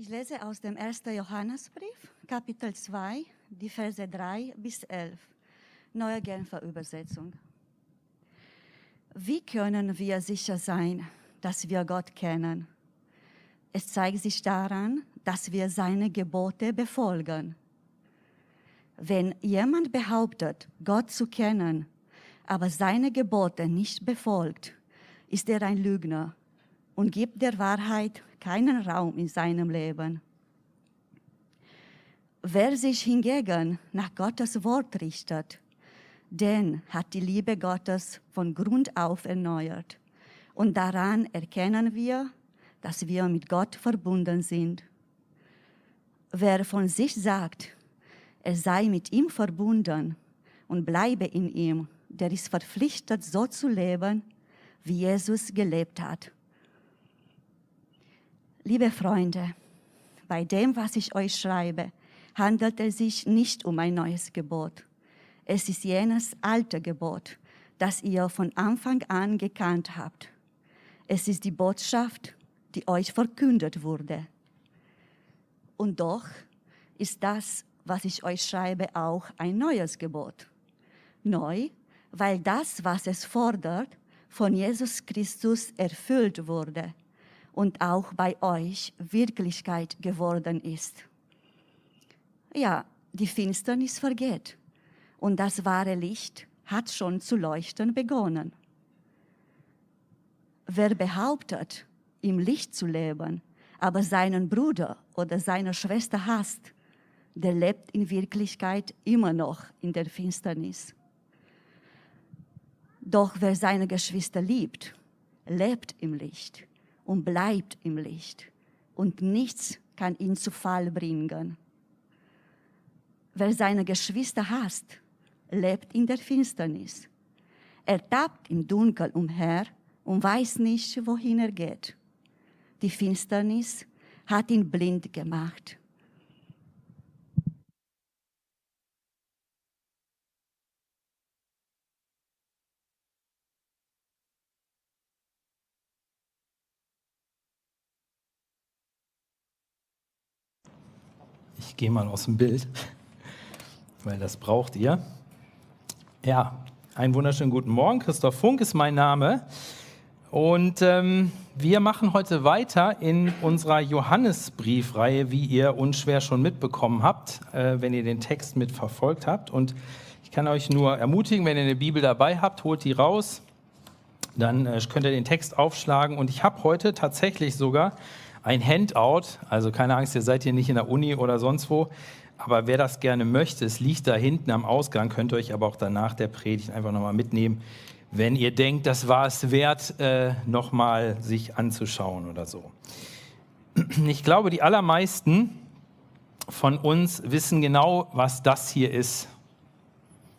Ich lese aus dem 1. Johannesbrief, Kapitel 2, die Verse 3 bis 11, neue Genfer Übersetzung. Wie können wir sicher sein, dass wir Gott kennen? Es zeigt sich daran, dass wir seine Gebote befolgen. Wenn jemand behauptet, Gott zu kennen, aber seine Gebote nicht befolgt, ist er ein Lügner und gibt der Wahrheit keinen Raum in seinem Leben. Wer sich hingegen nach Gottes Wort richtet, den hat die Liebe Gottes von Grund auf erneuert. Und daran erkennen wir, dass wir mit Gott verbunden sind. Wer von sich sagt, er sei mit ihm verbunden und bleibe in ihm, der ist verpflichtet, so zu leben, wie Jesus gelebt hat. Liebe Freunde, bei dem, was ich euch schreibe, handelt es sich nicht um ein neues Gebot. Es ist jenes alte Gebot, das ihr von Anfang an gekannt habt. Es ist die Botschaft, die euch verkündet wurde. Und doch ist das, was ich euch schreibe, auch ein neues Gebot. Neu, weil das, was es fordert, von Jesus Christus erfüllt wurde und auch bei euch Wirklichkeit geworden ist. Ja, die Finsternis vergeht und das wahre Licht hat schon zu leuchten begonnen. Wer behauptet, im Licht zu leben, aber seinen Bruder oder seine Schwester hasst, der lebt in Wirklichkeit immer noch in der Finsternis. Doch wer seine Geschwister liebt, lebt im Licht und bleibt im Licht und nichts kann ihn zu Fall bringen. Wer seine Geschwister hasst, lebt in der Finsternis. Er tappt im Dunkel umher und weiß nicht, wohin er geht. Die Finsternis hat ihn blind gemacht. Ich gehe mal aus dem Bild, weil das braucht ihr. Ja, einen wunderschönen guten Morgen. Christoph Funk ist mein Name. Und ähm, wir machen heute weiter in unserer Johannesbriefreihe, wie ihr unschwer schon mitbekommen habt, äh, wenn ihr den Text mitverfolgt habt. Und ich kann euch nur ermutigen, wenn ihr eine Bibel dabei habt, holt die raus. Dann äh, könnt ihr den Text aufschlagen. Und ich habe heute tatsächlich sogar ein Handout, also keine Angst, ihr seid hier nicht in der Uni oder sonst wo, aber wer das gerne möchte, es liegt da hinten am Ausgang, könnt ihr euch aber auch danach der Predigt einfach nochmal mitnehmen, wenn ihr denkt, das war es wert, äh, nochmal sich anzuschauen oder so. Ich glaube, die allermeisten von uns wissen genau, was das hier ist.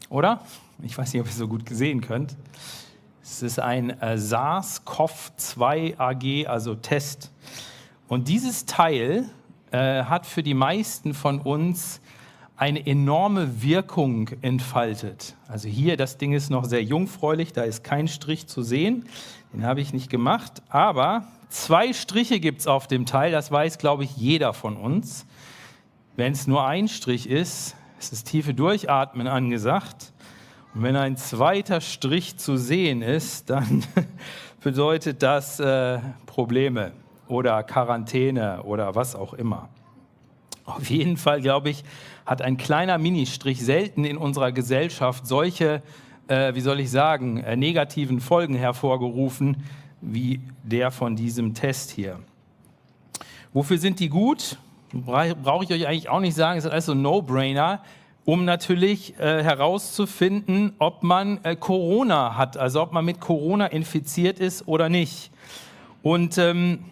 Oder? Ich weiß nicht, ob ihr es so gut sehen könnt. Es ist ein äh, SARS-CoV-2 AG, also Test. Und dieses Teil äh, hat für die meisten von uns eine enorme Wirkung entfaltet. Also hier, das Ding ist noch sehr jungfräulich, da ist kein Strich zu sehen, den habe ich nicht gemacht, aber zwei Striche gibt es auf dem Teil, das weiß, glaube ich, jeder von uns. Wenn es nur ein Strich ist, ist das tiefe Durchatmen angesagt. Und wenn ein zweiter Strich zu sehen ist, dann bedeutet das äh, Probleme oder Quarantäne oder was auch immer. Auf jeden Fall, glaube ich, hat ein kleiner Ministrich selten in unserer Gesellschaft solche, äh, wie soll ich sagen, äh, negativen Folgen hervorgerufen wie der von diesem Test hier. Wofür sind die gut? Brauche ich euch eigentlich auch nicht sagen, es ist also No-Brainer, um natürlich äh, herauszufinden, ob man äh, Corona hat, also ob man mit Corona infiziert ist oder nicht. Und ähm,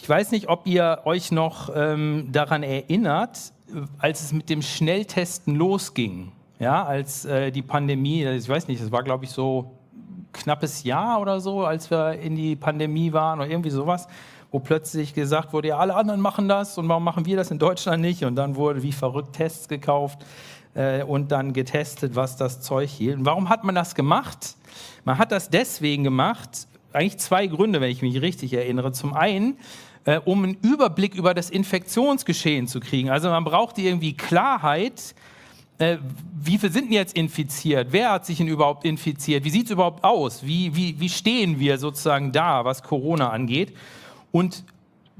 ich weiß nicht, ob ihr euch noch ähm, daran erinnert, als es mit dem Schnelltesten losging. Ja, als äh, die Pandemie, ich weiß nicht, das war glaube ich so knappes Jahr oder so, als wir in die Pandemie waren oder irgendwie sowas, wo plötzlich gesagt wurde, ja, alle anderen machen das und warum machen wir das in Deutschland nicht? Und dann wurde wie verrückt Tests gekauft äh, und dann getestet, was das Zeug hielt. Und warum hat man das gemacht? Man hat das deswegen gemacht, eigentlich zwei Gründe, wenn ich mich richtig erinnere. Zum einen, äh, um einen Überblick über das Infektionsgeschehen zu kriegen. Also man braucht irgendwie Klarheit, äh, wie viele sind jetzt infiziert? Wer hat sich denn überhaupt infiziert? Wie sieht es überhaupt aus? Wie, wie, wie stehen wir sozusagen da, was Corona angeht? Und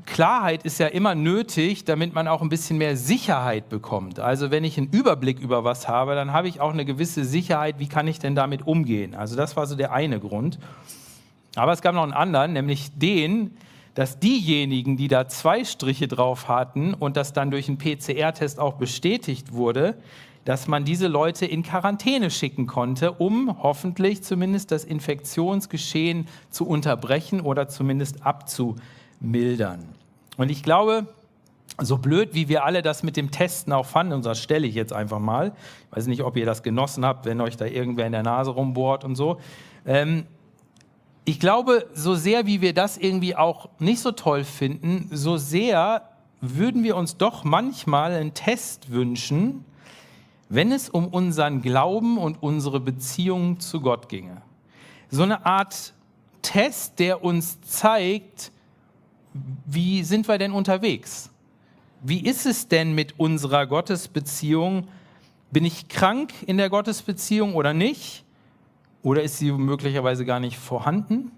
Klarheit ist ja immer nötig, damit man auch ein bisschen mehr Sicherheit bekommt. Also wenn ich einen Überblick über was habe, dann habe ich auch eine gewisse Sicherheit, wie kann ich denn damit umgehen. Also das war so der eine Grund. Aber es gab noch einen anderen, nämlich den, dass diejenigen, die da zwei Striche drauf hatten und das dann durch einen PCR-Test auch bestätigt wurde, dass man diese Leute in Quarantäne schicken konnte, um hoffentlich zumindest das Infektionsgeschehen zu unterbrechen oder zumindest abzumildern. Und ich glaube, so blöd, wie wir alle das mit dem Testen auch fanden, und das stelle ich jetzt einfach mal, ich weiß nicht, ob ihr das genossen habt, wenn euch da irgendwer in der Nase rumbohrt und so. Ähm, ich glaube, so sehr wie wir das irgendwie auch nicht so toll finden, so sehr würden wir uns doch manchmal einen Test wünschen, wenn es um unseren Glauben und unsere Beziehung zu Gott ginge. So eine Art Test, der uns zeigt, wie sind wir denn unterwegs? Wie ist es denn mit unserer Gottesbeziehung? Bin ich krank in der Gottesbeziehung oder nicht? Oder ist sie möglicherweise gar nicht vorhanden?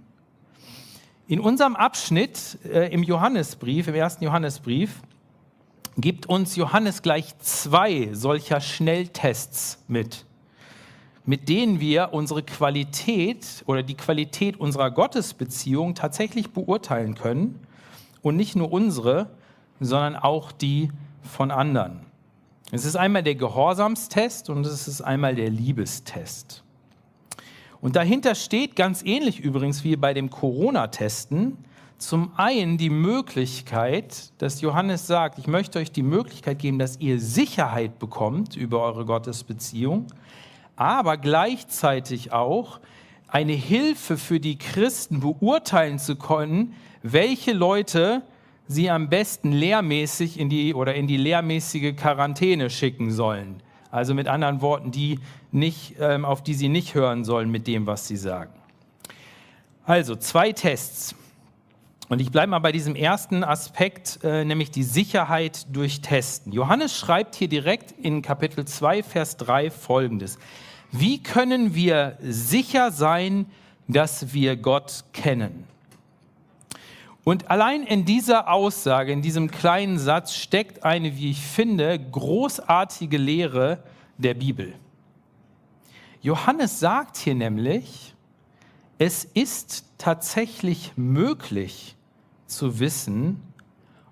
In unserem Abschnitt äh, im Johannesbrief, im ersten Johannesbrief, gibt uns Johannes gleich zwei solcher Schnelltests mit, mit denen wir unsere Qualität oder die Qualität unserer Gottesbeziehung tatsächlich beurteilen können. Und nicht nur unsere, sondern auch die von anderen. Es ist einmal der Gehorsamstest und es ist einmal der Liebestest. Und dahinter steht ganz ähnlich übrigens wie bei dem Corona-Testen, zum einen die Möglichkeit, dass Johannes sagt, ich möchte euch die Möglichkeit geben, dass ihr Sicherheit bekommt über eure Gottesbeziehung, aber gleichzeitig auch eine Hilfe für die Christen beurteilen zu können, welche Leute sie am besten lehrmäßig in die oder in die lehrmäßige Quarantäne schicken sollen. Also mit anderen Worten, die nicht, ähm, auf die sie nicht hören sollen mit dem, was sie sagen. Also zwei Tests. Und ich bleibe mal bei diesem ersten Aspekt, äh, nämlich die Sicherheit durch Testen. Johannes schreibt hier direkt in Kapitel 2, Vers 3 folgendes. Wie können wir sicher sein, dass wir Gott kennen? Und allein in dieser Aussage, in diesem kleinen Satz steckt eine, wie ich finde, großartige Lehre der Bibel. Johannes sagt hier nämlich, es ist tatsächlich möglich zu wissen,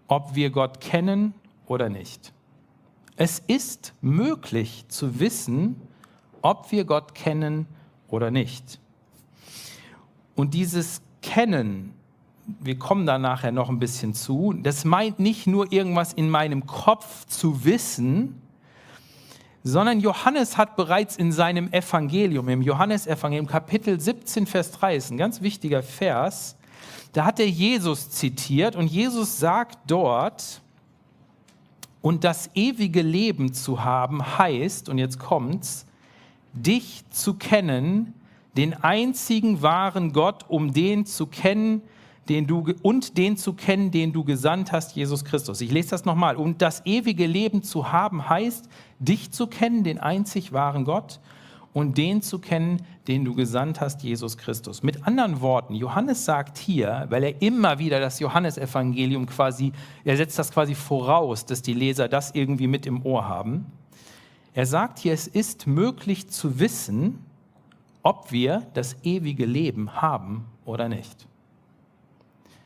ob wir Gott kennen oder nicht. Es ist möglich zu wissen, ob wir Gott kennen oder nicht. Und dieses Kennen, wir kommen da nachher noch ein bisschen zu, das meint nicht nur irgendwas in meinem Kopf zu wissen, sondern Johannes hat bereits in seinem Evangelium, im Johannesevangelium Kapitel 17, Vers 3, ist ein ganz wichtiger Vers, da hat er Jesus zitiert und Jesus sagt dort, und das ewige Leben zu haben heißt, und jetzt kommt's, dich zu kennen, den einzigen wahren Gott, um den zu kennen, den du und den zu kennen, den du gesandt hast, Jesus Christus. Ich lese das nochmal. Und das ewige Leben zu haben heißt, dich zu kennen, den einzig wahren Gott und den zu kennen, den du gesandt hast, Jesus Christus. Mit anderen Worten, Johannes sagt hier, weil er immer wieder das Johannesevangelium quasi, er setzt das quasi voraus, dass die Leser das irgendwie mit im Ohr haben. Er sagt hier, es ist möglich zu wissen, ob wir das ewige Leben haben oder nicht.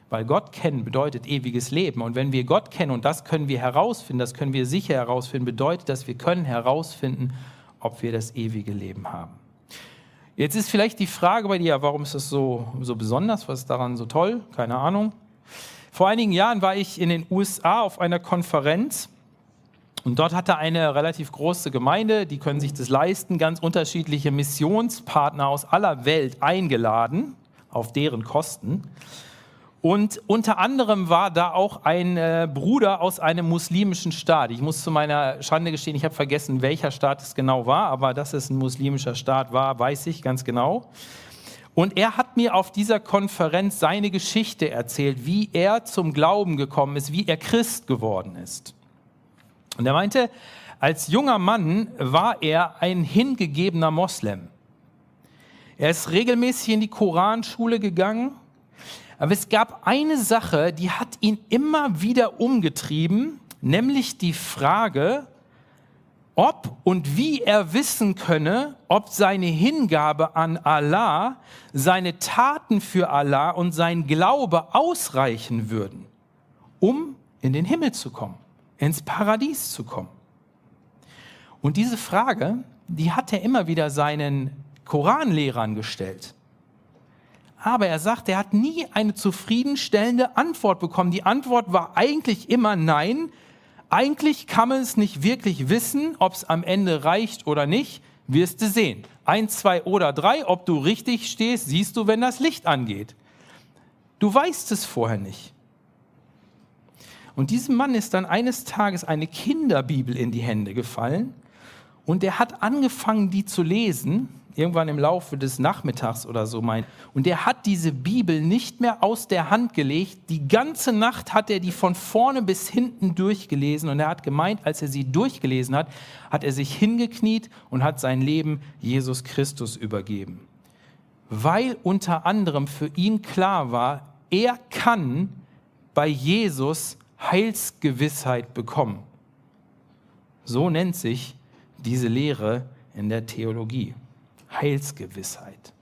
Weil Gott kennen bedeutet ewiges Leben. Und wenn wir Gott kennen, und das können wir herausfinden, das können wir sicher herausfinden, bedeutet, dass wir können herausfinden, ob wir das ewige Leben haben. Jetzt ist vielleicht die Frage bei dir, warum ist das so, so besonders? Was ist daran so toll? Keine Ahnung. Vor einigen Jahren war ich in den USA auf einer Konferenz und dort hatte eine relativ große Gemeinde, die können sich das leisten, ganz unterschiedliche Missionspartner aus aller Welt eingeladen, auf deren Kosten. Und unter anderem war da auch ein äh, Bruder aus einem muslimischen Staat. Ich muss zu meiner Schande gestehen, ich habe vergessen, welcher Staat es genau war, aber dass es ein muslimischer Staat war, weiß ich ganz genau. Und er hat mir auf dieser Konferenz seine Geschichte erzählt, wie er zum Glauben gekommen ist, wie er Christ geworden ist. Und er meinte, als junger Mann war er ein hingegebener Moslem. Er ist regelmäßig in die Koranschule gegangen, aber es gab eine Sache, die hat ihn immer wieder umgetrieben, nämlich die Frage, ob und wie er wissen könne, ob seine Hingabe an Allah, seine Taten für Allah und sein Glaube ausreichen würden, um in den Himmel zu kommen, ins Paradies zu kommen. Und diese Frage, die hat er immer wieder seinen Koranlehrern gestellt. Aber er sagt, er hat nie eine zufriedenstellende Antwort bekommen. Die Antwort war eigentlich immer nein. Eigentlich kann man es nicht wirklich wissen, ob es am Ende reicht oder nicht. Wirst du sehen. Eins, zwei oder drei, ob du richtig stehst, siehst du, wenn das Licht angeht. Du weißt es vorher nicht. Und diesem Mann ist dann eines Tages eine Kinderbibel in die Hände gefallen und er hat angefangen, die zu lesen, irgendwann im Laufe des Nachmittags oder so mein. Und er hat diese Bibel nicht mehr aus der Hand gelegt. Die ganze Nacht hat er die von vorne bis hinten durchgelesen. Und er hat gemeint, als er sie durchgelesen hat, hat er sich hingekniet und hat sein Leben Jesus Christus übergeben. Weil unter anderem für ihn klar war, er kann bei Jesus Heilsgewissheit bekommen. So nennt sich diese Lehre in der Theologie. Heilsgewissheit.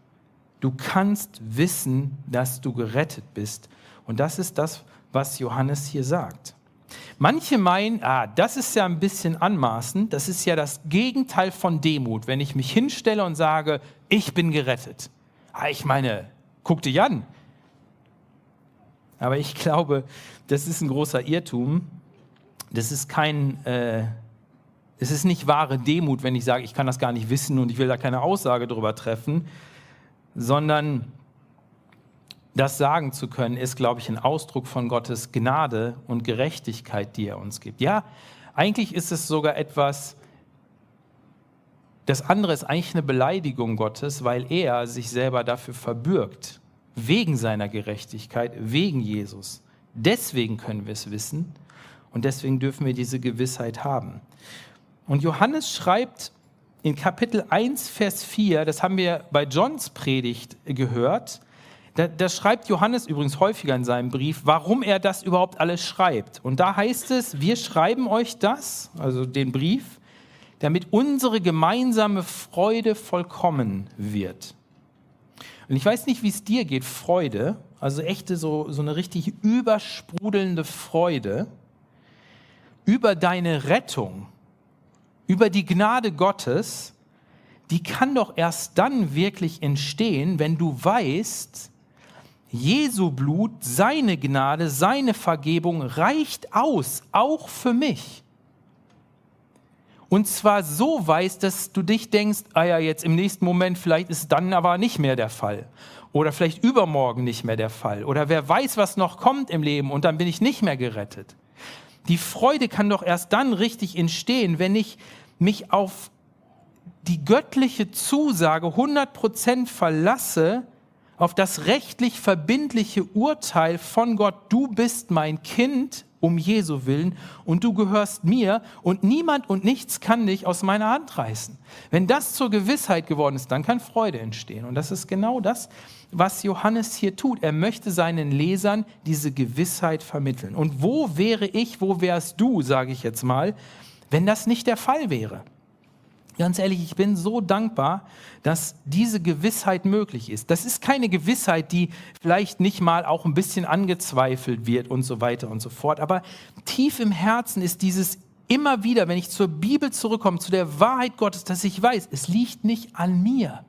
Du kannst wissen, dass du gerettet bist. Und das ist das, was Johannes hier sagt. Manche meinen, ah, das ist ja ein bisschen anmaßend, das ist ja das Gegenteil von Demut, wenn ich mich hinstelle und sage, ich bin gerettet. Ah, ich meine, guck dich an. Aber ich glaube, das ist ein großer Irrtum. Das ist kein äh, es ist nicht wahre Demut, wenn ich sage, ich kann das gar nicht wissen und ich will da keine Aussage darüber treffen, sondern das sagen zu können, ist, glaube ich, ein Ausdruck von Gottes Gnade und Gerechtigkeit, die er uns gibt. Ja, eigentlich ist es sogar etwas, das andere ist eigentlich eine Beleidigung Gottes, weil er sich selber dafür verbürgt, wegen seiner Gerechtigkeit, wegen Jesus. Deswegen können wir es wissen und deswegen dürfen wir diese Gewissheit haben. Und Johannes schreibt in Kapitel 1, Vers 4, das haben wir bei Johns Predigt gehört, da, da, schreibt Johannes übrigens häufiger in seinem Brief, warum er das überhaupt alles schreibt. Und da heißt es, wir schreiben euch das, also den Brief, damit unsere gemeinsame Freude vollkommen wird. Und ich weiß nicht, wie es dir geht, Freude, also echte, so, so eine richtig übersprudelnde Freude über deine Rettung über die Gnade Gottes, die kann doch erst dann wirklich entstehen, wenn du weißt, Jesu Blut, seine Gnade, seine Vergebung reicht aus, auch für mich. Und zwar so weiß, dass du dich denkst, ah ja, jetzt im nächsten Moment, vielleicht ist dann aber nicht mehr der Fall. Oder vielleicht übermorgen nicht mehr der Fall. Oder wer weiß, was noch kommt im Leben und dann bin ich nicht mehr gerettet. Die Freude kann doch erst dann richtig entstehen, wenn ich mich auf die göttliche Zusage 100% verlasse, auf das rechtlich verbindliche Urteil von Gott, du bist mein Kind um Jesu willen und du gehörst mir und niemand und nichts kann dich aus meiner Hand reißen. Wenn das zur Gewissheit geworden ist, dann kann Freude entstehen. Und das ist genau das, was Johannes hier tut. Er möchte seinen Lesern diese Gewissheit vermitteln. Und wo wäre ich, wo wärst du, sage ich jetzt mal, wenn das nicht der Fall wäre? Ganz ehrlich, ich bin so dankbar, dass diese Gewissheit möglich ist. Das ist keine Gewissheit, die vielleicht nicht mal auch ein bisschen angezweifelt wird und so weiter und so fort. Aber tief im Herzen ist dieses immer wieder, wenn ich zur Bibel zurückkomme, zu der Wahrheit Gottes, dass ich weiß, es liegt nicht an mir.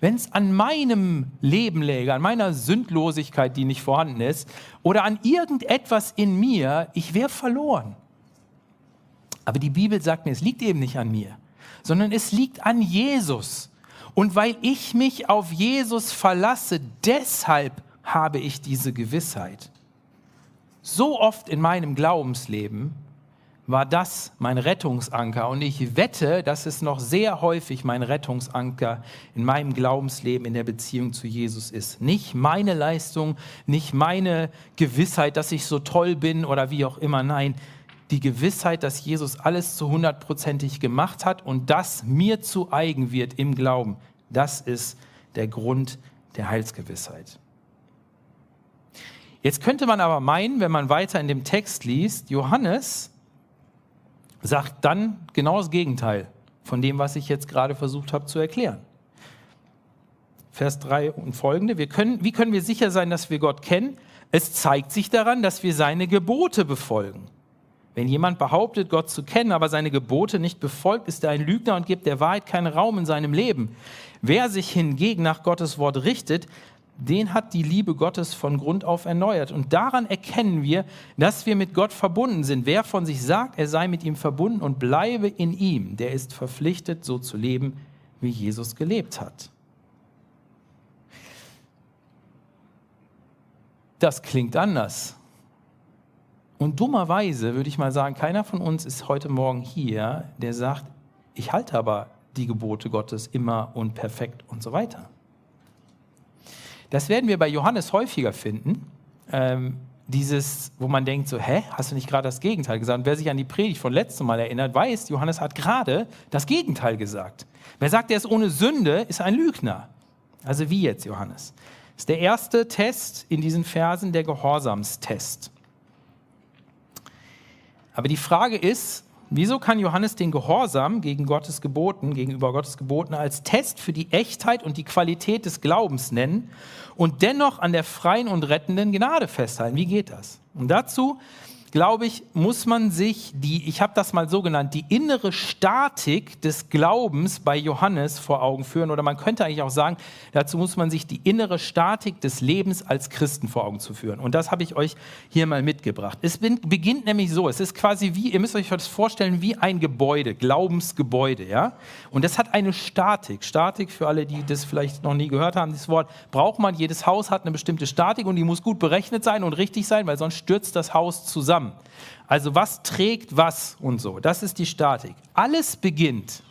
Wenn es an meinem Leben läge, an meiner Sündlosigkeit, die nicht vorhanden ist, oder an irgendetwas in mir, ich wäre verloren. Aber die Bibel sagt mir, es liegt eben nicht an mir sondern es liegt an Jesus. Und weil ich mich auf Jesus verlasse, deshalb habe ich diese Gewissheit. So oft in meinem Glaubensleben war das mein Rettungsanker. Und ich wette, dass es noch sehr häufig mein Rettungsanker in meinem Glaubensleben, in der Beziehung zu Jesus ist. Nicht meine Leistung, nicht meine Gewissheit, dass ich so toll bin oder wie auch immer. Nein, die Gewissheit, dass Jesus alles zu hundertprozentig gemacht hat und das mir zu eigen wird im Glauben. Das ist der Grund der Heilsgewissheit. Jetzt könnte man aber meinen, wenn man weiter in dem Text liest, Johannes sagt dann genau das Gegenteil von dem, was ich jetzt gerade versucht habe zu erklären. Vers 3 und folgende. Wir können, wie können wir sicher sein, dass wir Gott kennen? Es zeigt sich daran, dass wir seine Gebote befolgen. Wenn jemand behauptet, Gott zu kennen, aber seine Gebote nicht befolgt, ist er ein Lügner und gibt der Wahrheit keinen Raum in seinem Leben. Wer sich hingegen nach Gottes Wort richtet, den hat die Liebe Gottes von Grund auf erneuert. Und daran erkennen wir, dass wir mit Gott verbunden sind. Wer von sich sagt, er sei mit ihm verbunden und bleibe in ihm, der ist verpflichtet, so zu leben, wie Jesus gelebt hat. Das klingt anders. Und dummerweise würde ich mal sagen, keiner von uns ist heute Morgen hier, der sagt, ich halte aber die Gebote Gottes immer und perfekt und so weiter. Das werden wir bei Johannes häufiger finden. Ähm, dieses, wo man denkt so, hä, hast du nicht gerade das Gegenteil gesagt? Und wer sich an die Predigt von letztem Mal erinnert, weiß, Johannes hat gerade das Gegenteil gesagt. Wer sagt, er ist ohne Sünde, ist ein Lügner. Also wie jetzt, Johannes? Das ist der erste Test in diesen Versen, der Gehorsamstest. Aber die Frage ist, Wieso kann Johannes den Gehorsam gegen Gottes Geboten, gegenüber Gottes Geboten als Test für die Echtheit und die Qualität des Glaubens nennen und dennoch an der freien und rettenden Gnade festhalten? Wie geht das? Und dazu glaube ich, muss man sich die, ich habe das mal so genannt, die innere Statik des Glaubens bei Johannes vor Augen führen. Oder man könnte eigentlich auch sagen, dazu muss man sich die innere Statik des Lebens als Christen vor Augen zu führen. Und das habe ich euch hier mal mitgebracht. Es beginnt nämlich so, es ist quasi wie, ihr müsst euch das vorstellen, wie ein Gebäude, Glaubensgebäude. Ja? Und das hat eine Statik. Statik, für alle, die das vielleicht noch nie gehört haben, dieses Wort braucht man. Jedes Haus hat eine bestimmte Statik und die muss gut berechnet sein und richtig sein, weil sonst stürzt das Haus zusammen zusammen. Also was trägt was und so. Das ist die Statik. Alles beginnt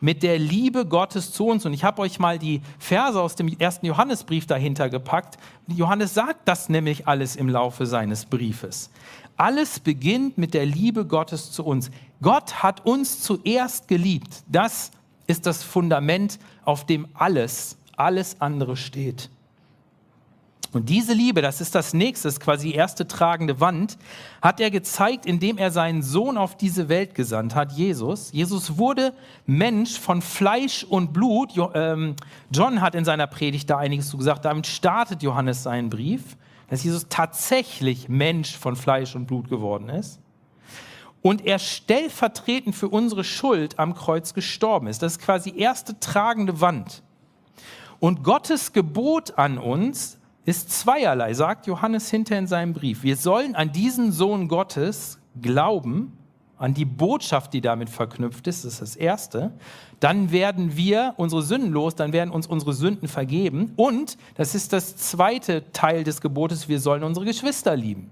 mit der Liebe Gottes zu uns. Und ich habe euch mal die Verse aus dem ersten Johannesbrief dahinter gepackt. Johannes sagt das nämlich alles im Laufe seines Briefes. Alles beginnt mit der Liebe Gottes zu uns. Gott hat uns zuerst geliebt. Das ist das Fundament, auf dem alles, alles andere steht. Und diese Liebe, das ist das nächste, quasi erste tragende Wand, hat er gezeigt, indem er seinen Sohn auf diese Welt gesandt hat, Jesus. Jesus wurde Mensch von Fleisch und Blut. Ähm, John hat in seiner Predigt da einiges zu gesagt. Damit startet Johannes seinen Brief, dass Jesus tatsächlich Mensch von Fleisch und Blut geworden ist. Und er stellvertretend für unsere Schuld am Kreuz gestorben ist. Das ist quasi erste tragende Wand. Und Gottes Gebot an uns ist zweierlei, sagt Johannes hinter in seinem Brief. Wir sollen an diesen Sohn Gottes glauben, an die Botschaft, die damit verknüpft ist, das ist das Erste. Dann werden wir unsere Sünden los, dann werden uns unsere Sünden vergeben. Und, das ist das zweite Teil des Gebotes, wir sollen unsere Geschwister lieben.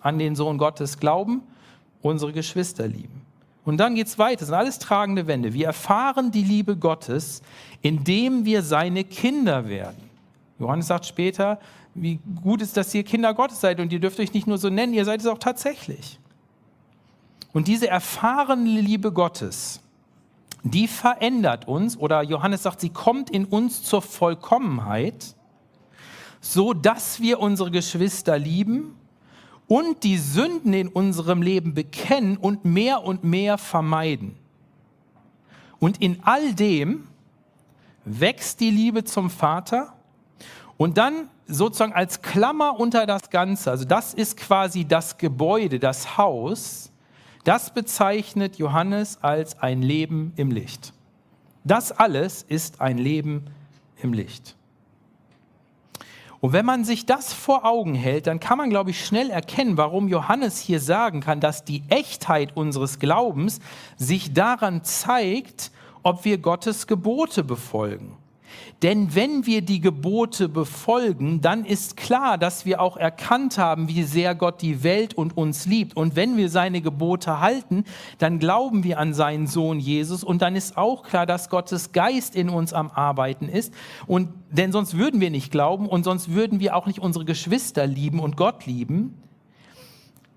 An den Sohn Gottes glauben, unsere Geschwister lieben. Und dann geht es weiter, das sind alles tragende Wände. Wir erfahren die Liebe Gottes, indem wir seine Kinder werden. Johannes sagt später, wie gut ist, dass ihr Kinder Gottes seid und ihr dürft euch nicht nur so nennen, ihr seid es auch tatsächlich. Und diese erfahrene Liebe Gottes, die verändert uns, oder Johannes sagt, sie kommt in uns zur Vollkommenheit, so dass wir unsere Geschwister lieben und die Sünden in unserem Leben bekennen und mehr und mehr vermeiden. Und in all dem wächst die Liebe zum Vater und dann sozusagen als Klammer unter das Ganze, also das ist quasi das Gebäude, das Haus, das bezeichnet Johannes als ein Leben im Licht. Das alles ist ein Leben im Licht. Und wenn man sich das vor Augen hält, dann kann man, glaube ich, schnell erkennen, warum Johannes hier sagen kann, dass die Echtheit unseres Glaubens sich daran zeigt, ob wir Gottes Gebote befolgen. Denn wenn wir die Gebote befolgen, dann ist klar, dass wir auch erkannt haben, wie sehr Gott die Welt und uns liebt. Und wenn wir seine Gebote halten, dann glauben wir an seinen Sohn Jesus. Und dann ist auch klar, dass Gottes Geist in uns am Arbeiten ist. Und, denn sonst würden wir nicht glauben und sonst würden wir auch nicht unsere Geschwister lieben und Gott lieben.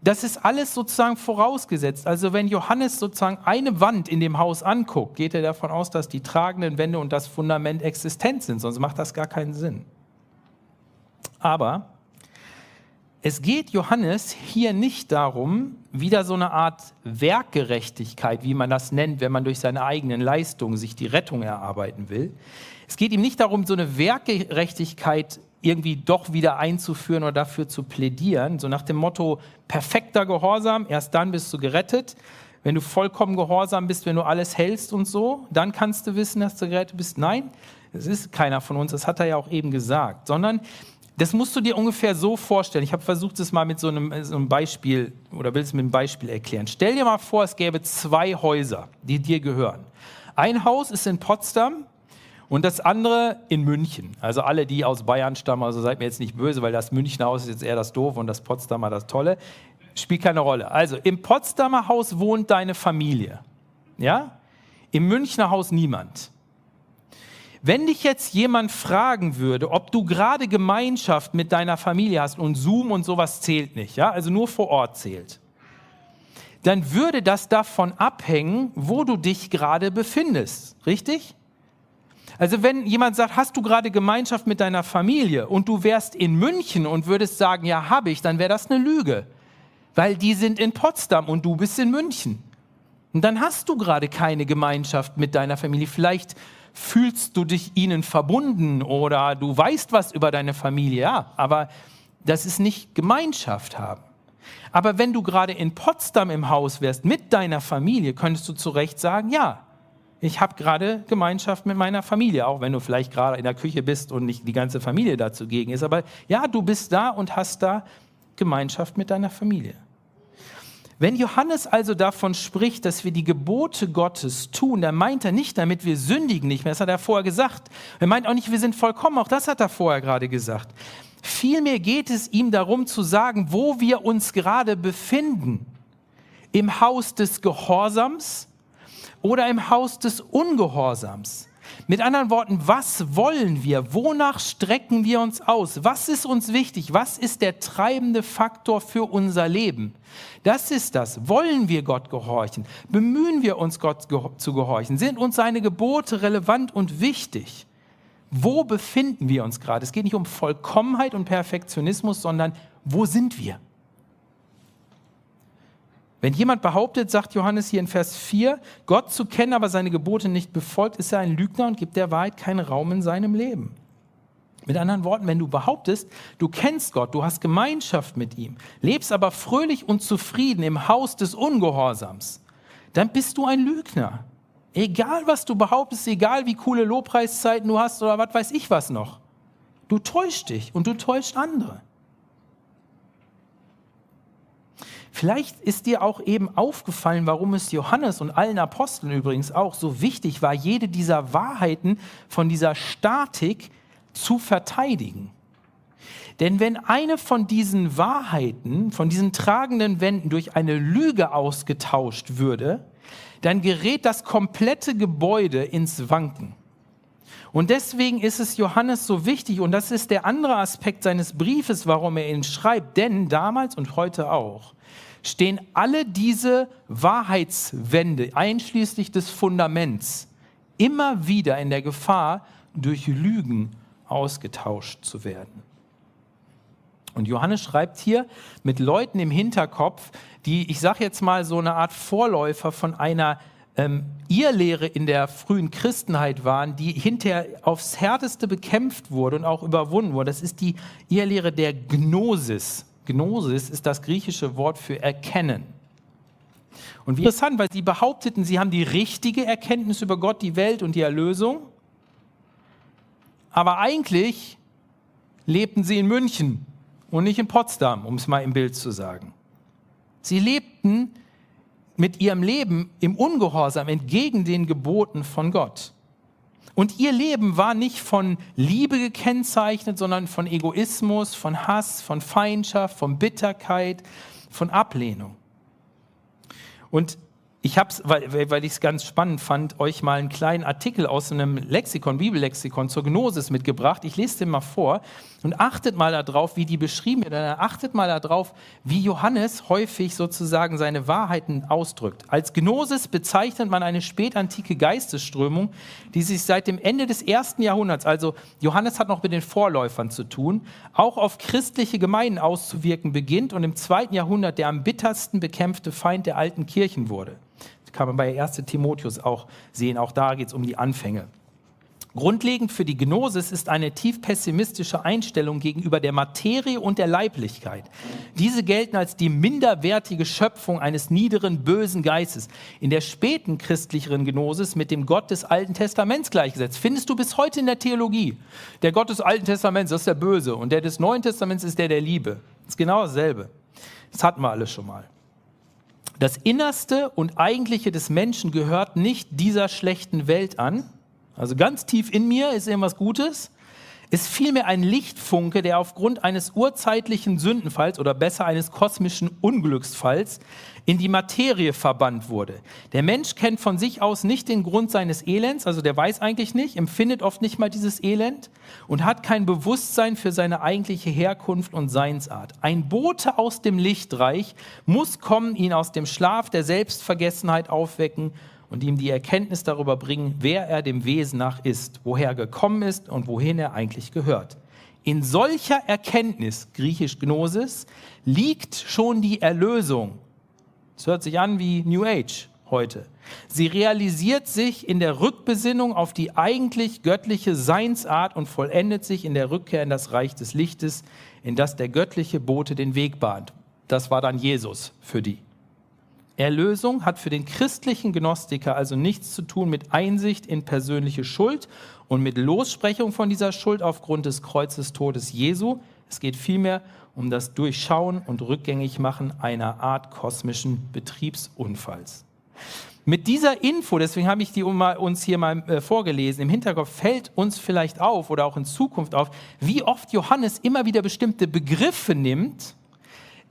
Das ist alles sozusagen vorausgesetzt. Also wenn Johannes sozusagen eine Wand in dem Haus anguckt, geht er davon aus, dass die tragenden Wände und das Fundament existent sind, sonst macht das gar keinen Sinn. Aber es geht Johannes hier nicht darum, wieder so eine Art Werkgerechtigkeit, wie man das nennt, wenn man durch seine eigenen Leistungen sich die Rettung erarbeiten will. Es geht ihm nicht darum, so eine Werkgerechtigkeit irgendwie doch wieder einzuführen oder dafür zu plädieren. So nach dem Motto, perfekter Gehorsam, erst dann bist du gerettet. Wenn du vollkommen gehorsam bist, wenn du alles hältst und so, dann kannst du wissen, dass du gerettet bist. Nein, es ist keiner von uns, das hat er ja auch eben gesagt, sondern das musst du dir ungefähr so vorstellen. Ich habe versucht, es mal mit so einem, so einem Beispiel oder will es mit einem Beispiel erklären. Stell dir mal vor, es gäbe zwei Häuser, die dir gehören. Ein Haus ist in Potsdam und das andere in München. Also alle, die aus Bayern stammen, also seid mir jetzt nicht böse, weil das Münchner Haus ist jetzt eher das Doof und das Potsdamer das Tolle. Spielt keine Rolle. Also im Potsdamer Haus wohnt deine Familie. Ja? Im Münchner Haus niemand. Wenn dich jetzt jemand fragen würde, ob du gerade Gemeinschaft mit deiner Familie hast und Zoom und sowas zählt nicht, ja, also nur vor Ort zählt, dann würde das davon abhängen, wo du dich gerade befindest. Richtig? Also wenn jemand sagt, hast du gerade Gemeinschaft mit deiner Familie und du wärst in München und würdest sagen, ja, habe ich, dann wäre das eine Lüge, weil die sind in Potsdam und du bist in München. Und dann hast du gerade keine Gemeinschaft mit deiner Familie. Vielleicht fühlst du dich ihnen verbunden oder du weißt was über deine Familie, ja, aber das ist nicht Gemeinschaft haben. Aber wenn du gerade in Potsdam im Haus wärst mit deiner Familie, könntest du zu Recht sagen, ja, ich habe gerade Gemeinschaft mit meiner Familie, auch wenn du vielleicht gerade in der Küche bist und nicht die ganze Familie da zugegen ist. Aber ja, du bist da und hast da Gemeinschaft mit deiner Familie. Wenn Johannes also davon spricht, dass wir die Gebote Gottes tun, dann meint er nicht damit, wir sündigen nicht mehr. Das hat er vorher gesagt. Er meint auch nicht, wir sind vollkommen. Auch das hat er vorher gerade gesagt. Vielmehr geht es ihm darum zu sagen, wo wir uns gerade befinden. Im Haus des Gehorsams oder im Haus des Ungehorsams. Mit anderen Worten, was wollen wir? Wonach strecken wir uns aus? Was ist uns wichtig? Was ist der treibende Faktor für unser Leben? Das ist das. Wollen wir Gott gehorchen? Bemühen wir uns, Gott zu gehorchen? Sind uns seine Gebote relevant und wichtig? Wo befinden wir uns gerade? Es geht nicht um Vollkommenheit und Perfektionismus, sondern wo sind wir? Wenn jemand behauptet, sagt Johannes hier in Vers 4, Gott zu kennen, aber seine Gebote nicht befolgt, ist er ein Lügner und gibt der Wahrheit keinen Raum in seinem Leben. Mit anderen Worten, wenn du behauptest, du kennst Gott, du hast Gemeinschaft mit ihm, lebst aber fröhlich und zufrieden im Haus des Ungehorsams, dann bist du ein Lügner. Egal, was du behauptest, egal wie coole Lobpreiszeiten du hast oder was weiß ich was noch. Du täuschst dich und du täuschst andere. Vielleicht ist dir auch eben aufgefallen, warum es Johannes und allen Aposteln übrigens auch so wichtig war, jede dieser Wahrheiten von dieser Statik zu verteidigen. Denn wenn eine von diesen Wahrheiten, von diesen tragenden Wänden durch eine Lüge ausgetauscht würde, dann gerät das komplette Gebäude ins Wanken. Und deswegen ist es Johannes so wichtig, und das ist der andere Aspekt seines Briefes, warum er ihn schreibt, denn damals und heute auch stehen alle diese Wahrheitswände, einschließlich des Fundaments, immer wieder in der Gefahr, durch Lügen ausgetauscht zu werden. Und Johannes schreibt hier mit Leuten im Hinterkopf, die, ich sage jetzt mal, so eine Art Vorläufer von einer ähm, Irrlehre in der frühen Christenheit waren, die hinterher aufs Härteste bekämpft wurde und auch überwunden wurde. Das ist die Irrlehre der Gnosis. Gnosis ist das griechische Wort für erkennen. Und wie interessant, weil sie behaupteten, sie haben die richtige Erkenntnis über Gott, die Welt und die Erlösung, aber eigentlich lebten sie in München und nicht in Potsdam, um es mal im Bild zu sagen. Sie lebten mit ihrem Leben im Ungehorsam entgegen den Geboten von Gott. Und ihr Leben war nicht von Liebe gekennzeichnet, sondern von Egoismus, von Hass, von Feindschaft, von Bitterkeit, von Ablehnung. Und ich habe es, weil, weil ich es ganz spannend fand, euch mal einen kleinen Artikel aus einem Lexikon, Bibellexikon zur Gnosis mitgebracht. Ich lese den mal vor und achtet mal darauf, wie die beschrieben wird. Achtet mal darauf, wie Johannes häufig sozusagen seine Wahrheiten ausdrückt. Als Gnosis bezeichnet man eine spätantike Geistesströmung, die sich seit dem Ende des ersten Jahrhunderts, also Johannes hat noch mit den Vorläufern zu tun, auch auf christliche Gemeinden auszuwirken beginnt und im zweiten Jahrhundert der am bittersten bekämpfte Feind der alten Kirchen wurde kann man bei 1 Timotheus auch sehen. Auch da geht es um die Anfänge. Grundlegend für die Gnosis ist eine tief pessimistische Einstellung gegenüber der Materie und der Leiblichkeit. Diese gelten als die minderwertige Schöpfung eines niederen, bösen Geistes. In der späten christlicheren Gnosis mit dem Gott des Alten Testaments gleichgesetzt. Findest du bis heute in der Theologie. Der Gott des Alten Testaments, ist der Böse. Und der des Neuen Testaments ist der der Liebe. Das ist genau dasselbe. Das hatten wir alles schon mal. Das Innerste und Eigentliche des Menschen gehört nicht dieser schlechten Welt an. Also ganz tief in mir ist irgendwas Gutes. Ist vielmehr ein Lichtfunke, der aufgrund eines urzeitlichen Sündenfalls oder besser eines kosmischen Unglücksfalls in die Materie verbannt wurde. Der Mensch kennt von sich aus nicht den Grund seines Elends, also der weiß eigentlich nicht, empfindet oft nicht mal dieses Elend und hat kein Bewusstsein für seine eigentliche Herkunft und Seinsart. Ein Bote aus dem Lichtreich muss kommen, ihn aus dem Schlaf der Selbstvergessenheit aufwecken und ihm die Erkenntnis darüber bringen, wer er dem Wesen nach ist, woher er gekommen ist und wohin er eigentlich gehört. In solcher Erkenntnis, griechisch Gnosis, liegt schon die Erlösung es hört sich an wie New Age heute. Sie realisiert sich in der Rückbesinnung auf die eigentlich göttliche Seinsart und vollendet sich in der Rückkehr in das Reich des Lichtes, in das der göttliche Bote den Weg bahnt. Das war dann Jesus für die. Erlösung hat für den christlichen Gnostiker also nichts zu tun mit Einsicht in persönliche Schuld und mit Lossprechung von dieser Schuld aufgrund des Kreuzestodes Jesu. Es geht vielmehr um das Durchschauen und Rückgängigmachen einer Art kosmischen Betriebsunfalls. Mit dieser Info, deswegen habe ich die uns hier mal äh, vorgelesen, im Hinterkopf fällt uns vielleicht auf oder auch in Zukunft auf, wie oft Johannes immer wieder bestimmte Begriffe nimmt,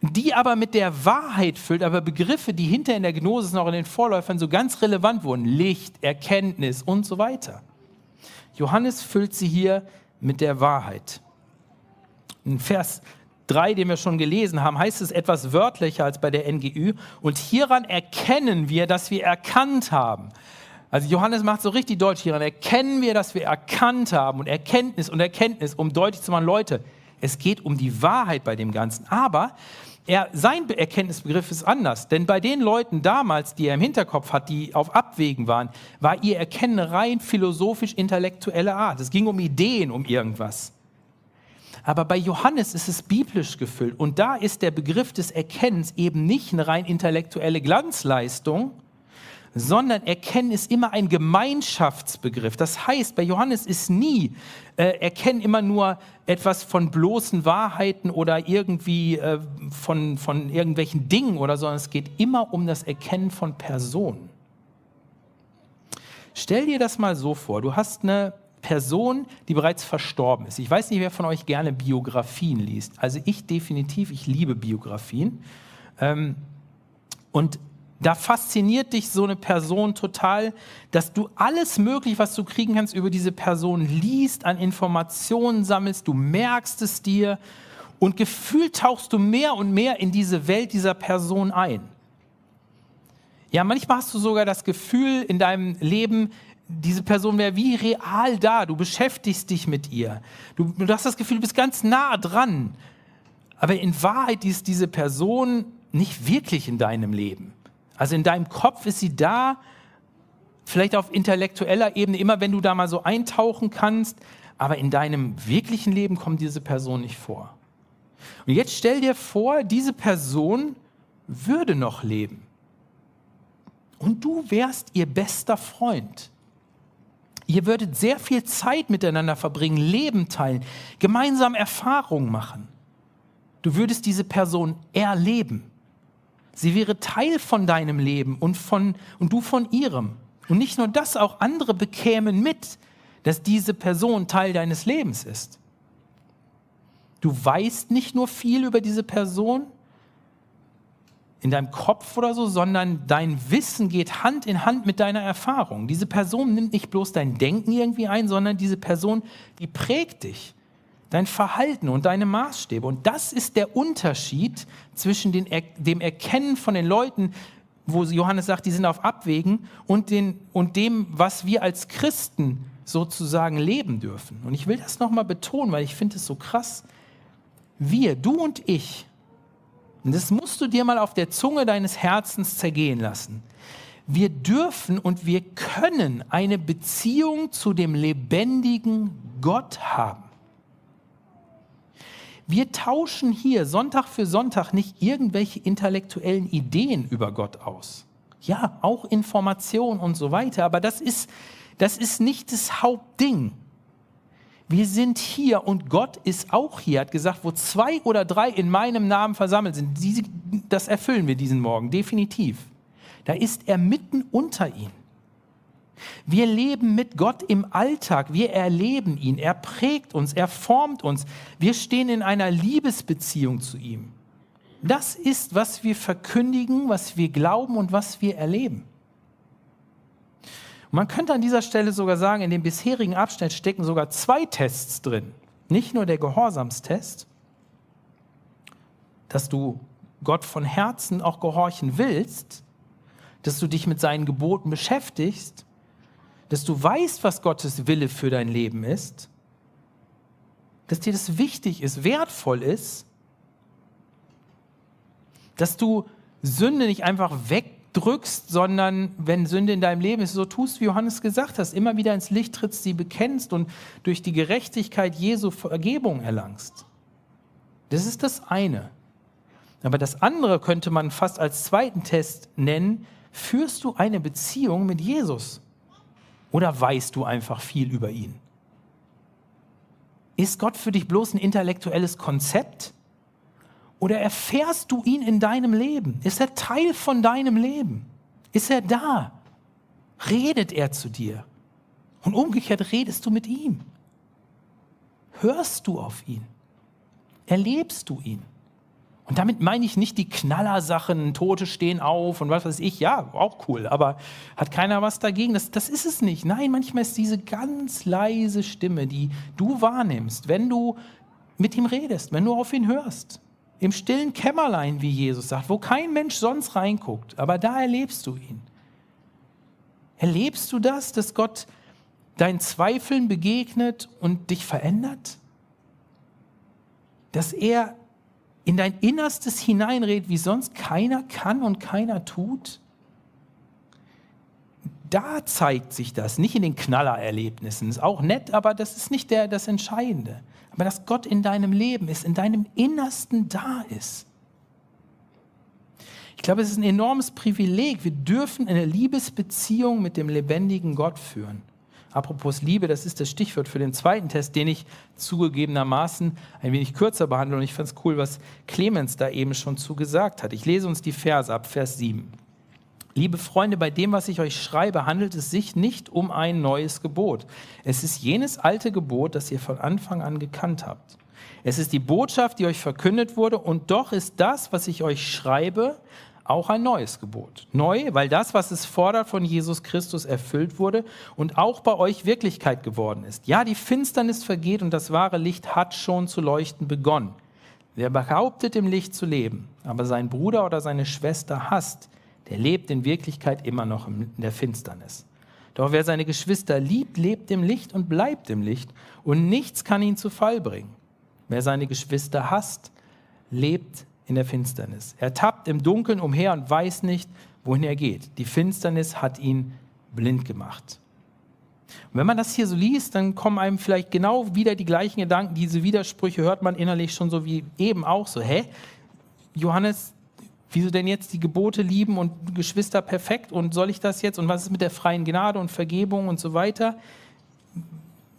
die aber mit der Wahrheit füllt, aber Begriffe, die hinter in der Gnosis noch in den Vorläufern so ganz relevant wurden, Licht, Erkenntnis und so weiter. Johannes füllt sie hier mit der Wahrheit. In Vers 3, den wir schon gelesen haben, heißt es etwas wörtlicher als bei der NGÜ. Und hieran erkennen wir, dass wir erkannt haben. Also Johannes macht so richtig deutsch hieran. Erkennen wir, dass wir erkannt haben und Erkenntnis und Erkenntnis, um deutlich zu machen, Leute, es geht um die Wahrheit bei dem Ganzen. Aber er, sein Erkenntnisbegriff ist anders. Denn bei den Leuten damals, die er im Hinterkopf hat, die auf Abwägen waren, war ihr Erkennen rein philosophisch-intellektuelle Art. Es ging um Ideen, um irgendwas. Aber bei Johannes ist es biblisch gefüllt. Und da ist der Begriff des Erkennens eben nicht eine rein intellektuelle Glanzleistung, sondern Erkennen ist immer ein Gemeinschaftsbegriff. Das heißt, bei Johannes ist nie äh, Erkennen immer nur etwas von bloßen Wahrheiten oder irgendwie äh, von, von irgendwelchen Dingen oder so, sondern es geht immer um das Erkennen von Personen. Stell dir das mal so vor, du hast eine Person, die bereits verstorben ist. Ich weiß nicht, wer von euch gerne Biografien liest. Also ich definitiv, ich liebe Biografien. Ähm, und da fasziniert dich so eine Person total, dass du alles möglich, was du kriegen kannst, über diese Person liest, an Informationen sammelst, du merkst es dir und gefühlt tauchst du mehr und mehr in diese Welt dieser Person ein. Ja, manchmal hast du sogar das Gefühl in deinem Leben, diese Person wäre wie real da. Du beschäftigst dich mit ihr. Du, du hast das Gefühl, du bist ganz nah dran. Aber in Wahrheit ist diese Person nicht wirklich in deinem Leben. Also in deinem Kopf ist sie da, vielleicht auf intellektueller Ebene, immer wenn du da mal so eintauchen kannst, aber in deinem wirklichen Leben kommt diese Person nicht vor. Und jetzt stell dir vor, diese Person würde noch leben. Und du wärst ihr bester Freund. Ihr würdet sehr viel Zeit miteinander verbringen, Leben teilen, gemeinsam Erfahrungen machen. Du würdest diese Person erleben. Sie wäre Teil von deinem Leben und, von, und du von ihrem. Und nicht nur das, auch andere bekämen mit, dass diese Person Teil deines Lebens ist. Du weißt nicht nur viel über diese Person in deinem Kopf oder so, sondern dein Wissen geht Hand in Hand mit deiner Erfahrung. Diese Person nimmt nicht bloß dein Denken irgendwie ein, sondern diese Person, die prägt dich, dein Verhalten und deine Maßstäbe. Und das ist der Unterschied zwischen den, dem Erkennen von den Leuten, wo Johannes sagt, die sind auf Abwägen, und, den, und dem, was wir als Christen sozusagen leben dürfen. Und ich will das nochmal betonen, weil ich finde es so krass wir, du und ich, und das musst du dir mal auf der Zunge deines Herzens zergehen lassen. Wir dürfen und wir können eine Beziehung zu dem lebendigen Gott haben. Wir tauschen hier Sonntag für Sonntag nicht irgendwelche intellektuellen Ideen über Gott aus. Ja, auch Informationen und so weiter, aber das ist, das ist nicht das Hauptding. Wir sind hier und Gott ist auch hier, Er hat gesagt, wo zwei oder drei in meinem Namen versammelt sind, das erfüllen wir diesen Morgen, definitiv. Da ist er mitten unter ihnen. Wir leben mit Gott im Alltag, wir erleben ihn, er prägt uns, er formt uns, wir stehen in einer Liebesbeziehung zu ihm. Das ist, was wir verkündigen, was wir glauben und was wir erleben. Man könnte an dieser Stelle sogar sagen, in dem bisherigen Abschnitt stecken sogar zwei Tests drin. Nicht nur der Gehorsamstest, dass du Gott von Herzen auch gehorchen willst, dass du dich mit seinen Geboten beschäftigst, dass du weißt, was Gottes Wille für dein Leben ist, dass dir das wichtig ist, wertvoll ist, dass du Sünde nicht einfach weg drückst, sondern wenn Sünde in deinem Leben ist, so tust, wie Johannes gesagt hat, immer wieder ins Licht trittst, sie bekennst und durch die Gerechtigkeit Jesu Vergebung erlangst. Das ist das eine. Aber das andere könnte man fast als zweiten Test nennen, führst du eine Beziehung mit Jesus? Oder weißt du einfach viel über ihn? Ist Gott für dich bloß ein intellektuelles Konzept? Oder erfährst du ihn in deinem Leben? Ist er Teil von deinem Leben? Ist er da? Redet er zu dir? Und umgekehrt redest du mit ihm? Hörst du auf ihn? Erlebst du ihn? Und damit meine ich nicht die Knallersachen, Tote stehen auf und was weiß ich, ja, auch cool, aber hat keiner was dagegen? Das, das ist es nicht. Nein, manchmal ist diese ganz leise Stimme, die du wahrnimmst, wenn du mit ihm redest, wenn du auf ihn hörst im stillen Kämmerlein, wie Jesus sagt, wo kein Mensch sonst reinguckt, aber da erlebst du ihn. Erlebst du das, dass Gott deinen Zweifeln begegnet und dich verändert? Dass er in dein Innerstes hineinredet, wie sonst keiner kann und keiner tut? Da zeigt sich das, nicht in den Knallererlebnissen. Ist auch nett, aber das ist nicht der, das Entscheidende aber dass Gott in deinem Leben ist, in deinem Innersten da ist. Ich glaube, es ist ein enormes Privileg. Wir dürfen eine Liebesbeziehung mit dem lebendigen Gott führen. Apropos Liebe, das ist das Stichwort für den zweiten Test, den ich zugegebenermaßen ein wenig kürzer behandle. Und ich fand es cool, was Clemens da eben schon zugesagt hat. Ich lese uns die Verse ab, Vers 7. Liebe Freunde, bei dem, was ich euch schreibe, handelt es sich nicht um ein neues Gebot. Es ist jenes alte Gebot, das ihr von Anfang an gekannt habt. Es ist die Botschaft, die euch verkündet wurde, und doch ist das, was ich euch schreibe, auch ein neues Gebot. Neu, weil das, was es fordert, von Jesus Christus erfüllt wurde und auch bei euch Wirklichkeit geworden ist. Ja, die Finsternis vergeht und das wahre Licht hat schon zu leuchten begonnen. Wer behauptet, im Licht zu leben, aber seinen Bruder oder seine Schwester hasst, der lebt in Wirklichkeit immer noch in der Finsternis. Doch wer seine Geschwister liebt, lebt im Licht und bleibt im Licht und nichts kann ihn zu Fall bringen. Wer seine Geschwister hasst, lebt in der Finsternis. Er tappt im Dunkeln umher und weiß nicht, wohin er geht. Die Finsternis hat ihn blind gemacht. Und wenn man das hier so liest, dann kommen einem vielleicht genau wieder die gleichen Gedanken, diese Widersprüche hört man innerlich schon so wie eben auch so. Hä? Johannes, Wieso denn jetzt die Gebote lieben und Geschwister perfekt und soll ich das jetzt und was ist mit der freien Gnade und Vergebung und so weiter?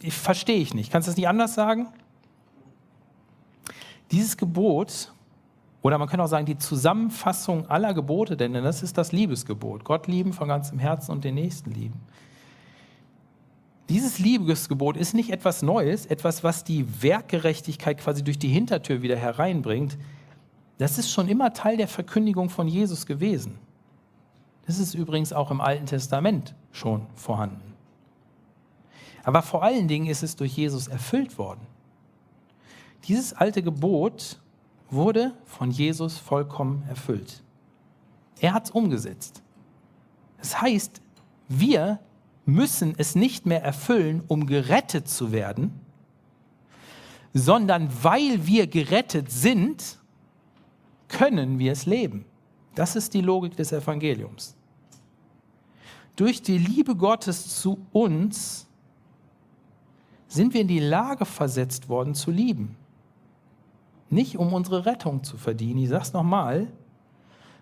Ich, verstehe ich nicht. Kannst du das nicht anders sagen? Dieses Gebot, oder man könnte auch sagen, die Zusammenfassung aller Gebote, denn das ist das Liebesgebot. Gott lieben von ganzem Herzen und den Nächsten lieben. Dieses Liebesgebot ist nicht etwas Neues, etwas, was die Werkgerechtigkeit quasi durch die Hintertür wieder hereinbringt. Das ist schon immer Teil der Verkündigung von Jesus gewesen. Das ist übrigens auch im Alten Testament schon vorhanden. Aber vor allen Dingen ist es durch Jesus erfüllt worden. Dieses alte Gebot wurde von Jesus vollkommen erfüllt. Er hat es umgesetzt. Das heißt, wir müssen es nicht mehr erfüllen, um gerettet zu werden, sondern weil wir gerettet sind, können wir es leben. Das ist die Logik des Evangeliums. Durch die Liebe Gottes zu uns sind wir in die Lage versetzt worden zu lieben. Nicht um unsere Rettung zu verdienen, ich sage es nochmal,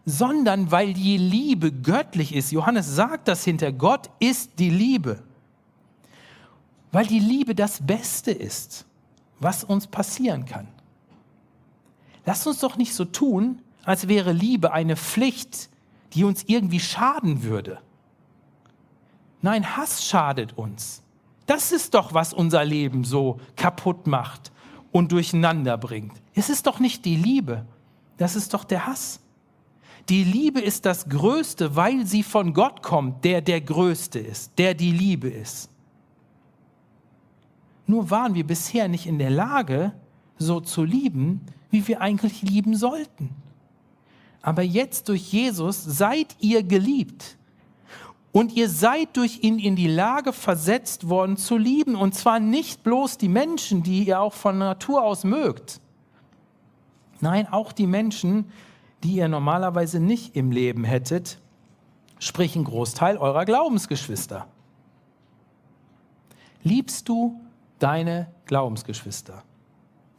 sondern weil die Liebe göttlich ist. Johannes sagt das hinter, Gott ist die Liebe. Weil die Liebe das Beste ist, was uns passieren kann. Lasst uns doch nicht so tun, als wäre Liebe eine Pflicht, die uns irgendwie schaden würde. Nein, Hass schadet uns. Das ist doch, was unser Leben so kaputt macht und durcheinander bringt. Es ist doch nicht die Liebe, das ist doch der Hass. Die Liebe ist das Größte, weil sie von Gott kommt, der der Größte ist, der die Liebe ist. Nur waren wir bisher nicht in der Lage, so zu lieben, wie wir eigentlich lieben sollten. Aber jetzt durch Jesus seid ihr geliebt. Und ihr seid durch ihn in die Lage versetzt worden zu lieben. Und zwar nicht bloß die Menschen, die ihr auch von Natur aus mögt. Nein, auch die Menschen, die ihr normalerweise nicht im Leben hättet, sprich ein Großteil eurer Glaubensgeschwister. Liebst du deine Glaubensgeschwister?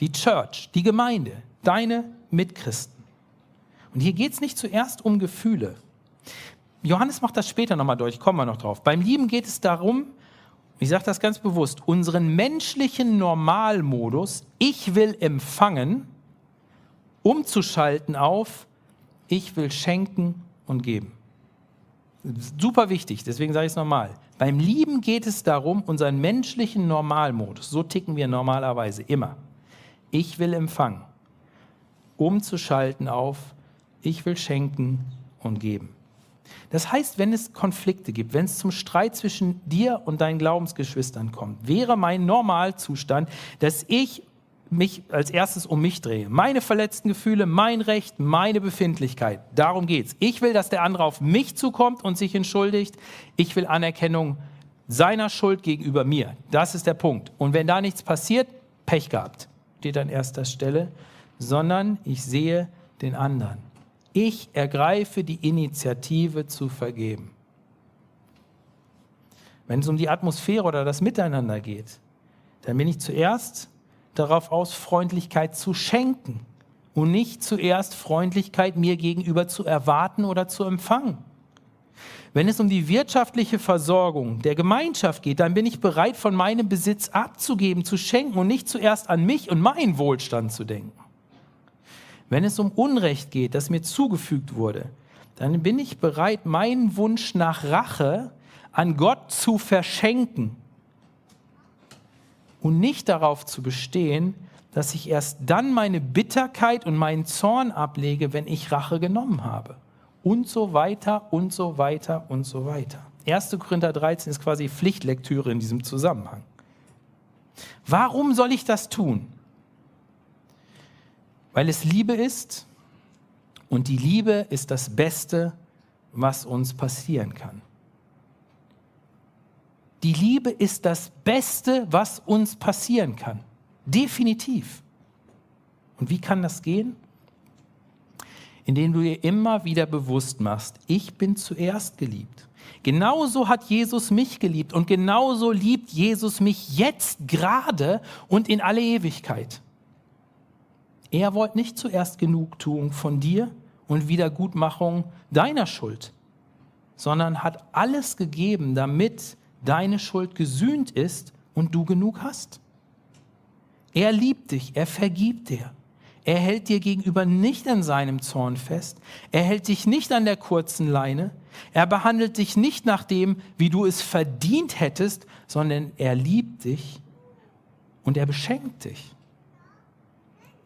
Die Church, die Gemeinde, deine Mitchristen. Und hier geht es nicht zuerst um Gefühle. Johannes macht das später nochmal durch, kommen wir noch drauf. Beim Lieben geht es darum, ich sage das ganz bewusst, unseren menschlichen Normalmodus, ich will empfangen, umzuschalten auf, ich will schenken und geben. Super wichtig, deswegen sage ich es nochmal. Beim Lieben geht es darum, unseren menschlichen Normalmodus, so ticken wir normalerweise immer. Ich will empfangen, umzuschalten auf, ich will schenken und geben. Das heißt, wenn es Konflikte gibt, wenn es zum Streit zwischen dir und deinen Glaubensgeschwistern kommt, wäre mein Normalzustand, dass ich mich als erstes um mich drehe. Meine verletzten Gefühle, mein Recht, meine Befindlichkeit. Darum geht's. Ich will, dass der andere auf mich zukommt und sich entschuldigt. Ich will Anerkennung seiner Schuld gegenüber mir. Das ist der Punkt. Und wenn da nichts passiert, Pech gehabt. Steht an erster Stelle. Sondern ich sehe den anderen. Ich ergreife die Initiative zu vergeben. Wenn es um die Atmosphäre oder das Miteinander geht, dann bin ich zuerst darauf aus, Freundlichkeit zu schenken und nicht zuerst Freundlichkeit mir gegenüber zu erwarten oder zu empfangen. Wenn es um die wirtschaftliche Versorgung der Gemeinschaft geht, dann bin ich bereit, von meinem Besitz abzugeben, zu schenken und nicht zuerst an mich und meinen Wohlstand zu denken. Wenn es um Unrecht geht, das mir zugefügt wurde, dann bin ich bereit, meinen Wunsch nach Rache an Gott zu verschenken und nicht darauf zu bestehen, dass ich erst dann meine Bitterkeit und meinen Zorn ablege, wenn ich Rache genommen habe. Und so weiter und so weiter und so weiter. 1. Korinther 13 ist quasi Pflichtlektüre in diesem Zusammenhang. Warum soll ich das tun? Weil es Liebe ist und die Liebe ist das Beste, was uns passieren kann. Die Liebe ist das Beste, was uns passieren kann. Definitiv. Und wie kann das gehen? Indem du dir immer wieder bewusst machst, ich bin zuerst geliebt. Genauso hat Jesus mich geliebt und genauso liebt Jesus mich jetzt gerade und in alle Ewigkeit. Er wollte nicht zuerst Genugtuung von dir und Wiedergutmachung deiner Schuld, sondern hat alles gegeben, damit deine Schuld gesühnt ist und du genug hast. Er liebt dich, er vergibt dir. Er hält dir gegenüber nicht an seinem Zorn fest. Er hält dich nicht an der kurzen Leine. Er behandelt dich nicht nach dem, wie du es verdient hättest, sondern er liebt dich und er beschenkt dich.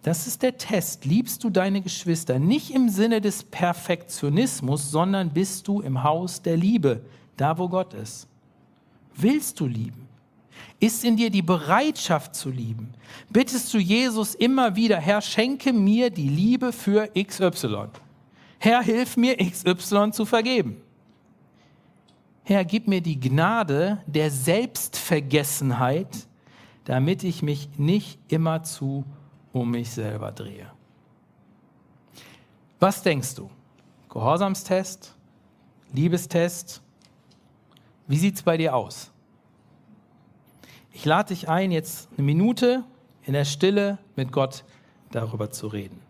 Das ist der Test. Liebst du deine Geschwister nicht im Sinne des Perfektionismus, sondern bist du im Haus der Liebe, da wo Gott ist? Willst du lieben? Ist in dir die Bereitschaft zu lieben? Bittest du Jesus immer wieder, Herr, schenke mir die Liebe für XY. Herr, hilf mir, XY zu vergeben. Herr, gib mir die Gnade der Selbstvergessenheit, damit ich mich nicht immer zu um mich selber drehe. Was denkst du? Gehorsamstest? Liebestest? Wie sieht es bei dir aus? Ich lade dich ein, jetzt eine Minute in der Stille mit Gott darüber zu reden.